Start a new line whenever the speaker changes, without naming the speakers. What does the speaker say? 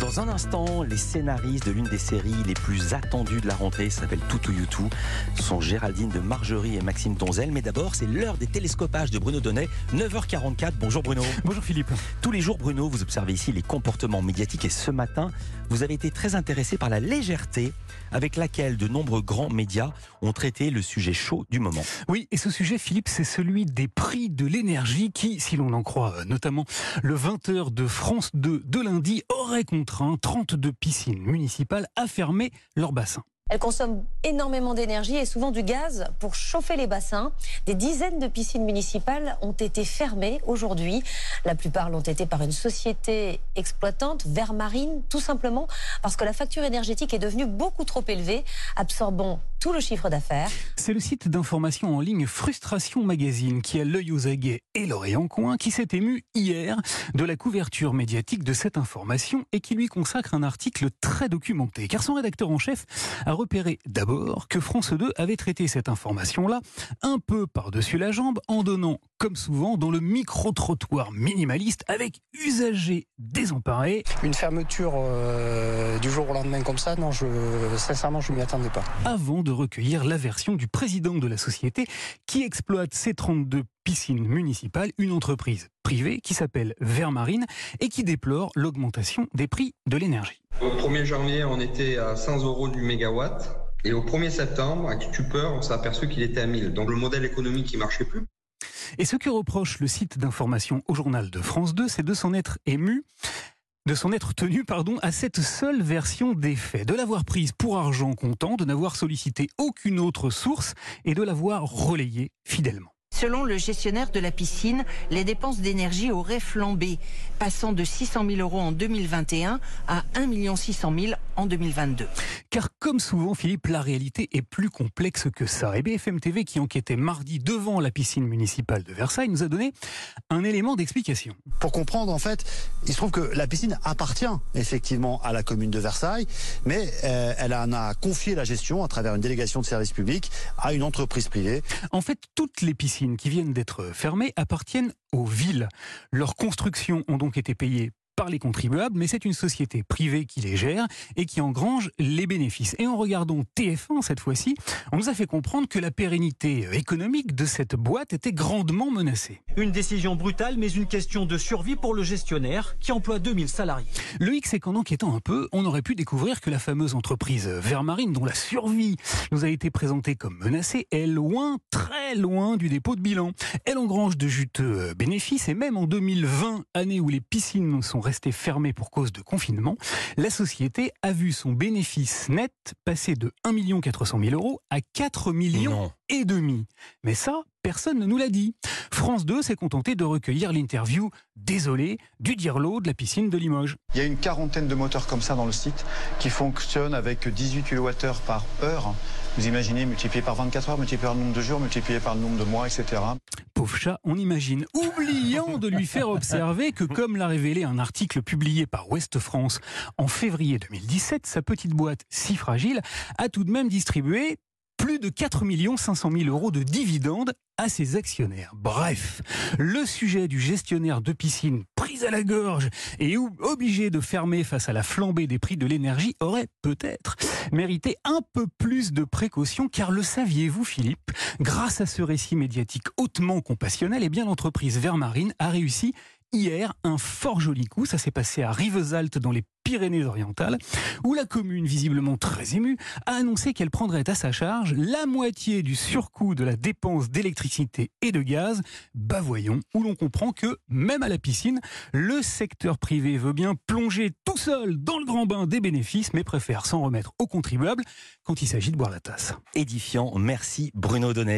Dans un instant, les scénaristes de l'une des séries les plus attendues de la rentrée s'appelle Toutou Youtou. Sont Géraldine de Margerie et Maxime Donzel. Mais d'abord, c'est l'heure des télescopages de Bruno Donnet, 9h44. Bonjour Bruno.
Bonjour Philippe.
Tous les jours, Bruno, vous observez ici les comportements médiatiques et ce matin, vous avez été très intéressé par la légèreté avec laquelle de nombreux grands médias ont traité le sujet chaud du moment.
Oui, et ce sujet, Philippe, c'est celui des prix de l'énergie qui, si l'on en croit euh, notamment le 20h de France 2 de lundi, aurait contraint 32 piscines municipales à fermer leurs bassins.
Elles consomment énormément d'énergie et souvent du gaz pour chauffer les bassins. Des dizaines de piscines municipales ont été fermées aujourd'hui. La plupart l'ont été par une société exploitante, Vermarine, tout simplement parce que la facture énergétique est devenue beaucoup trop élevée, absorbant le chiffre d'affaires.
C'est le site d'information en ligne Frustration Magazine qui a l'œil aux aguets et l'oreille en coin qui s'est ému hier de la couverture médiatique de cette information et qui lui consacre un article très documenté. Car son rédacteur en chef a repéré d'abord que France 2 avait traité cette information-là un peu par-dessus la jambe en donnant, comme souvent, dans le micro-trottoir minimaliste avec usagers désemparés.
Une fermeture euh, du jour au lendemain comme ça, non, je, sincèrement, je ne m'y attendais pas.
Avant de recueillir la version du président de la société qui exploite ces 32 piscines municipales, une entreprise privée qui s'appelle Vermarine et qui déplore l'augmentation des prix de l'énergie.
Au 1er janvier, on était à 100 euros du mégawatt. Et au 1er septembre, avec stupeur, on s'est aperçu qu'il était à 1000. Donc le modèle économique, ne marchait plus.
Et ce que reproche le site d'information au journal de France 2, c'est de s'en être ému de s'en être tenu pardon, à cette seule version des faits, de l'avoir prise pour argent comptant, de n'avoir sollicité aucune autre source et de l'avoir relayée fidèlement.
Selon le gestionnaire de la piscine, les dépenses d'énergie auraient flambé, passant de 600 000 euros en 2021 à 1 600 000 en 2022.
Car comme souvent, Philippe, la réalité est plus complexe que ça. Et BFM TV, qui enquêtait mardi devant la piscine municipale de Versailles, nous a donné un élément d'explication.
Pour comprendre, en fait, il se trouve que la piscine appartient effectivement à la commune de Versailles, mais euh, elle en a confié la gestion à travers une délégation de service public à une entreprise privée.
En fait, toutes les piscines qui viennent d'être fermées appartiennent aux villes. Leurs constructions ont donc été payées par les contribuables, mais c'est une société privée qui les gère et qui engrange les bénéfices. Et en regardant TF1 cette fois-ci, on nous a fait comprendre que la pérennité économique de cette boîte était grandement menacée.
Une décision brutale, mais une question de survie pour le gestionnaire qui emploie 2000 salariés.
Le X, c'est qu'en enquêtant un peu, on aurait pu découvrir que la fameuse entreprise Vermarine, dont la survie nous a été présentée comme menacée, est loin, très loin du dépôt de bilan. Elle engrange de juteux bénéfices et même en 2020, année où les piscines sont restées fermées pour cause de confinement, la société a vu son bénéfice net passer de 1 400 000 euros à 4 millions et demi. Mais ça, personne ne nous l'a dit. France 2 s'est contenté de recueillir l'interview désolé du dirlo de la piscine de Limoges.
Il y a une quarantaine de moteurs comme ça dans le site qui fonctionnent avec 18 kWh par heure. Vous imaginez, multiplié par 24 heures, multiplié par le nombre de jours, multiplié par le nombre de mois, etc.
Pauvre chat, on imagine, oubliant de lui faire observer que, comme l'a révélé un article publié par Ouest France en février 2017, sa petite boîte si fragile a tout de même distribué plus de 4 500 000 euros de dividendes à ses actionnaires. Bref, le sujet du gestionnaire de piscine pris à la gorge et obligé de fermer face à la flambée des prix de l'énergie aurait peut-être mérité un peu plus de précaution car le saviez-vous Philippe? Grâce à ce récit médiatique hautement compassionnel, eh bien l'entreprise Vermarine a réussi hier un fort joli coup. Ça s'est passé à Rivesaltes dans les Pyrénées-Orientales, où la commune, visiblement très émue, a annoncé qu'elle prendrait à sa charge la moitié du surcoût de la dépense d'électricité et de gaz. Bah voyons, où l'on comprend que, même à la piscine, le secteur privé veut bien plonger tout seul dans le grand bain des bénéfices, mais préfère s'en remettre aux contribuables quand il s'agit de boire la tasse.
Édifiant, merci Bruno Donnet.